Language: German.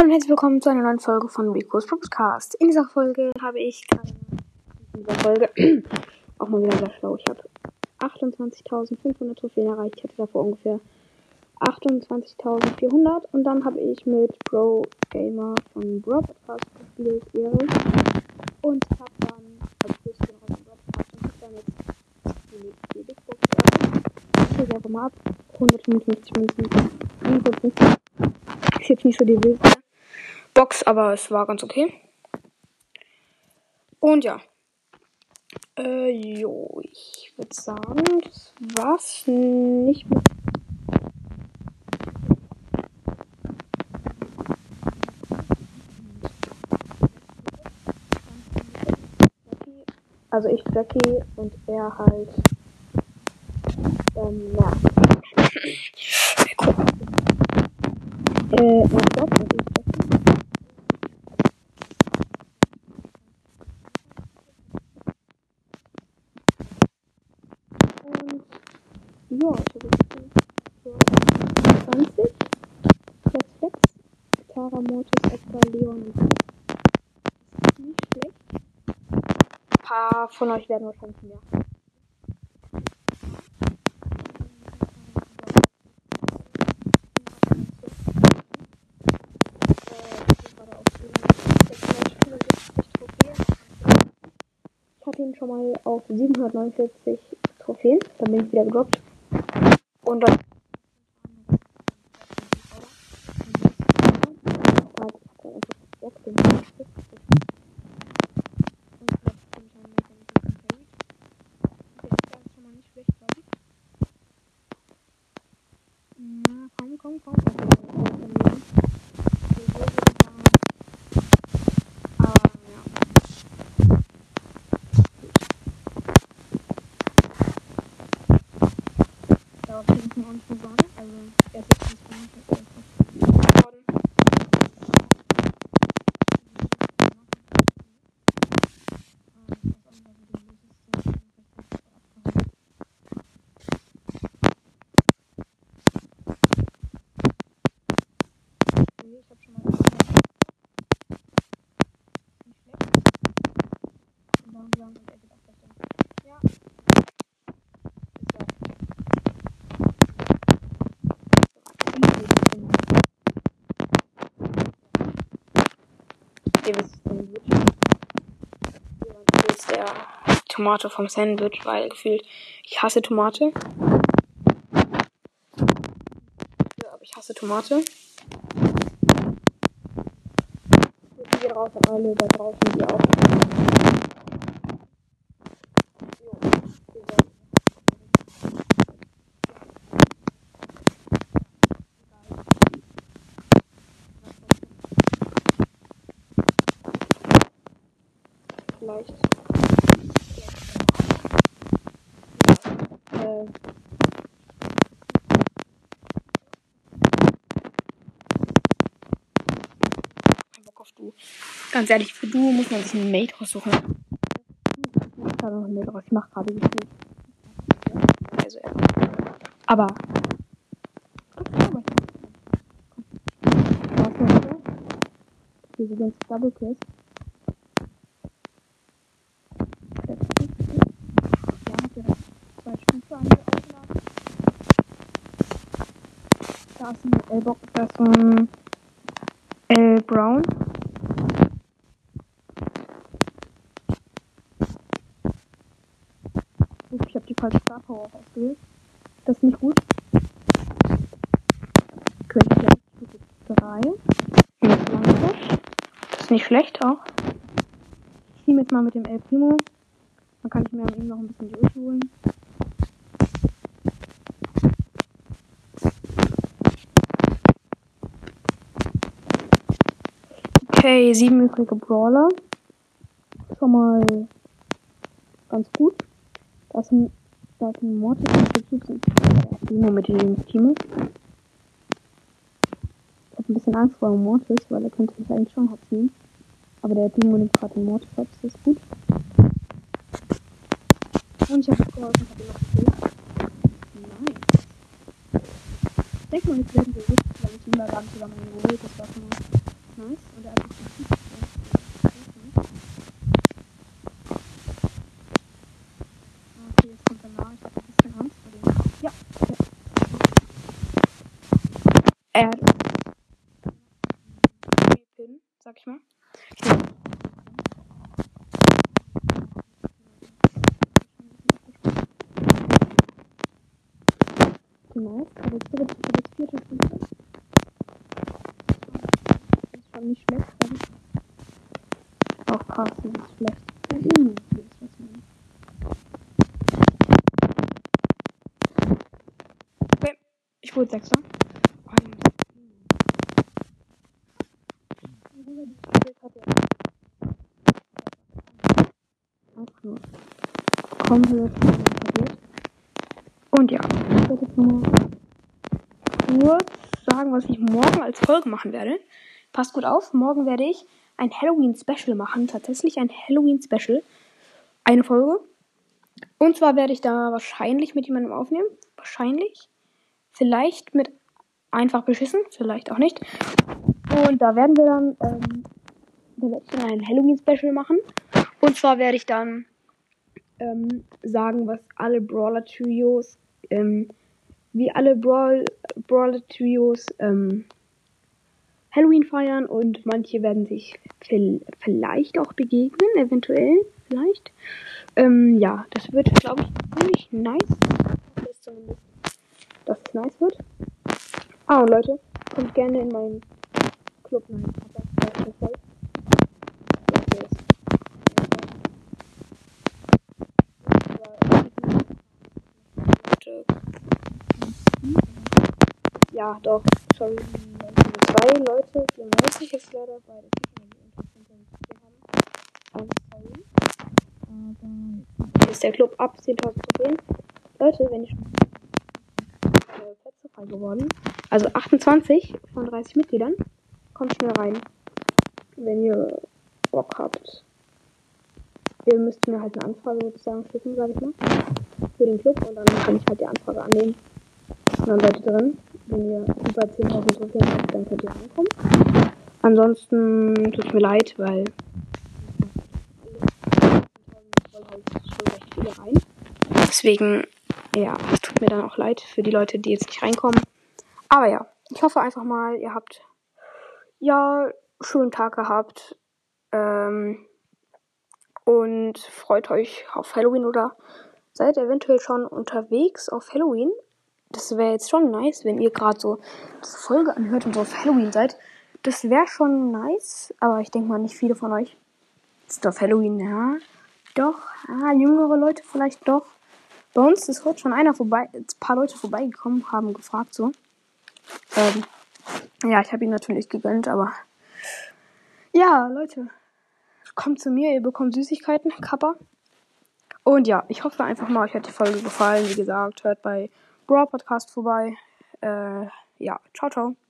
Hallo und herzlich willkommen zu einer neuen Folge von Rico's Podcast. In dieser Folge habe ich in dieser Folge auch mal wieder sehr schlau. Ich habe 28.500 Trophäen erreicht. Ich hatte davor ungefähr 28.400 und dann habe ich mit Pro Gamer von Bro Podcast gespielt, Ehre. Und habe dann, also plus den raus Bro Podcast und habe dann jetzt die, die Big Box geöffnet. Ich hole einfach mal ab. 155 Münzen. 51. Ist jetzt nicht so die wilde Box, aber es war ganz okay. Und ja. Äh, jo, ich würde sagen, das war's nicht mit. Also ich Jackie und er halt. Ähm, ja. äh, er Bob und ich Jackie. Und ja, jetzt so 20. Flex Flex. Tara, Mortis, Edgar, Leon Das ist nicht schlecht. Ein paar von euch werden wahrscheinlich mehr. Ich hatte ihn schon mal auf 749 Trophäen. Dann bin ich wieder gedroppt. Und dann. Komm, komm, komm. Aber ja. Mir auch nicht mehr sagen. Also, er ist jetzt nicht. Ich hab schon mal nicht schlecht. Und dann sagen wir, er geht auch besser. Ja. Ist ja Ihr wisst Sandwich. Hier ist der Tomate vom Sandwich, weil gefühlt ich hasse Tomate. Aber ich hasse Tomate. Gehen raus an alle da draußen, die auch. Vielleicht. Ja, äh, kein Bock auf du. Ganz ehrlich, für du muss man sich einen Mate raussuchen. Ich mach gerade noch einen Mate raus. Ich mach gerade gefühlt. Also, ja. Aber. Hier sind jetzt Double Kills. Da ist ein L-Bock, da ist ein L Brown. Ups, ich habe die falsche Star Power ausgewählt. Das ist nicht gut. Könnte vielleicht Stufe 3. Mit Langfisch. Das ist nicht schlecht auch. Ich ziehe jetzt mal mit dem El Primo. Dann kann ich mir an ihm noch ein bisschen durchholen. Okay, sieben übrige Brawler. Schon mal ganz gut. Da ist ein Mortis und Bezug sind Primo mit dem Team. Ich habe ein bisschen Angst vor Mortis, weil er könnte mich eigentlich schon hotzen. Aber der Primo nimmt gerade den Mortis ab, das ist gut. Und ich habe geholfen, habe ihn noch gekillt. Nice. Ich denke mal, jetzt werden wir richtig, weil ich gar nicht zusammen geholt. Das war schon mal sag ich mal. Nice, aber jetzt wird es jetzt vierte Stufe. Das ist schon nicht schlecht, ich. Auch krass, das ist schlecht. Mhm. Das Okay, ich wurde Sechster. Nur komplett. Und ja, ich werde jetzt nur kurz sagen, was ich morgen als Folge machen werde. Passt gut auf, morgen werde ich ein Halloween-Special machen. Tatsächlich ein Halloween-Special. Eine Folge. Und zwar werde ich da wahrscheinlich mit jemandem aufnehmen. Wahrscheinlich. Vielleicht mit einfach beschissen, vielleicht auch nicht. Und da werden wir dann, ähm, da werde ich dann ein Halloween-Special machen. Und zwar werde ich dann ähm, sagen, was alle Brawler-Trios, ähm, wie alle Brawl, Brawler-Trios ähm, Halloween feiern und manche werden sich vielleicht auch begegnen, eventuell, vielleicht. Ähm, ja, das wird, glaube ich, ziemlich nice. Zumindest, dass es nice wird. Ah, und Leute, kommt gerne in meinen Club. Aber das ist. Ja, der ist- Ja, doch, sorry. Zwei Leute, 94 ist leider bei der haben. sorry. Aber ist der Club ab 10.000 Trophäen. Leute, wenn ich frei geworden. Also 28 von 30 Mitgliedern. Kommt schnell rein. Wenn ihr Bock habt. Ihr müsst mir halt eine Anfrage sozusagen schicken, sag ich mal. Für den Club und dann kann ich halt die Anfrage annehmen. Und dann ihr drin. Wenn ihr über 10.000 Trophäen habt, dann könnt ihr reinkommen. Ansonsten tut mir leid, weil. Deswegen, ja, es tut mir dann auch leid für die Leute, die jetzt nicht reinkommen. Aber ja, ich hoffe einfach mal, ihr habt ja schönen Tag gehabt. Ähm, und freut euch auf Halloween oder seid eventuell schon unterwegs auf Halloween. Das wäre jetzt schon nice, wenn ihr gerade so diese Folge anhört und so auf Halloween seid. Das wäre schon nice, aber ich denke mal, nicht viele von euch sind auf Halloween, ja. Doch, ah, jüngere Leute vielleicht doch. Bei uns ist heute schon einer vorbei, ein paar Leute vorbeigekommen, haben gefragt so. Ähm, ja, ich habe ihn natürlich gegönnt, aber ja, Leute, kommt zu mir, ihr bekommt Süßigkeiten, Kappa. Und ja, ich hoffe einfach mal, euch hat die Folge gefallen. Wie gesagt, hört bei Brawl Podcast vorbei. Äh, ja, ciao, ciao.